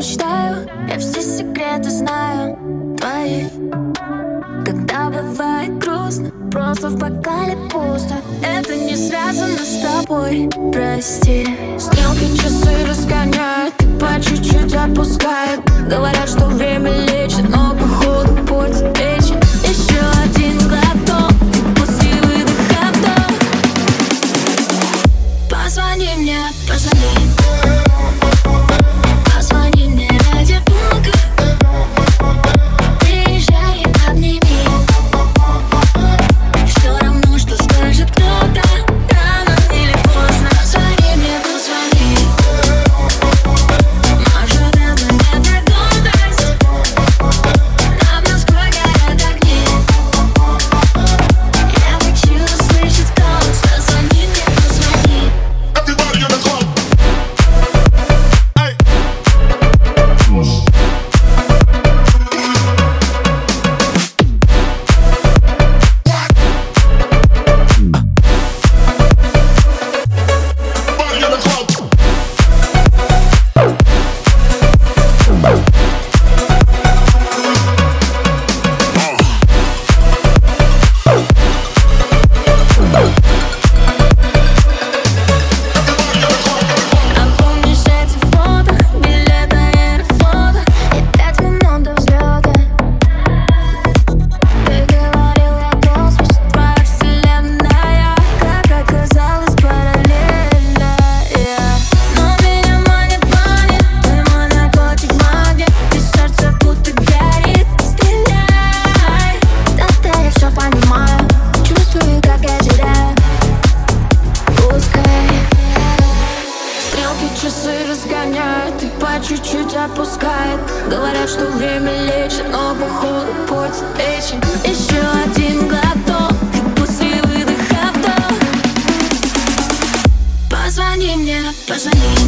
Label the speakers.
Speaker 1: мечтаю Я все секреты знаю. Твои Когда бывает грустно Просто в бокале пусто. Это не связано с тобой, прости. Стрелки часы разгоняют ты по чуть-чуть отпускают Говорят, что время лечит Но походу портит речь Еще один глоток пусть выдох, вдох Позвони мне, позвони чуть-чуть отпускает. Говорят, что время лечит, но походу портит печень Еще один глоток и после выдоха вдох. Позвони мне, позвони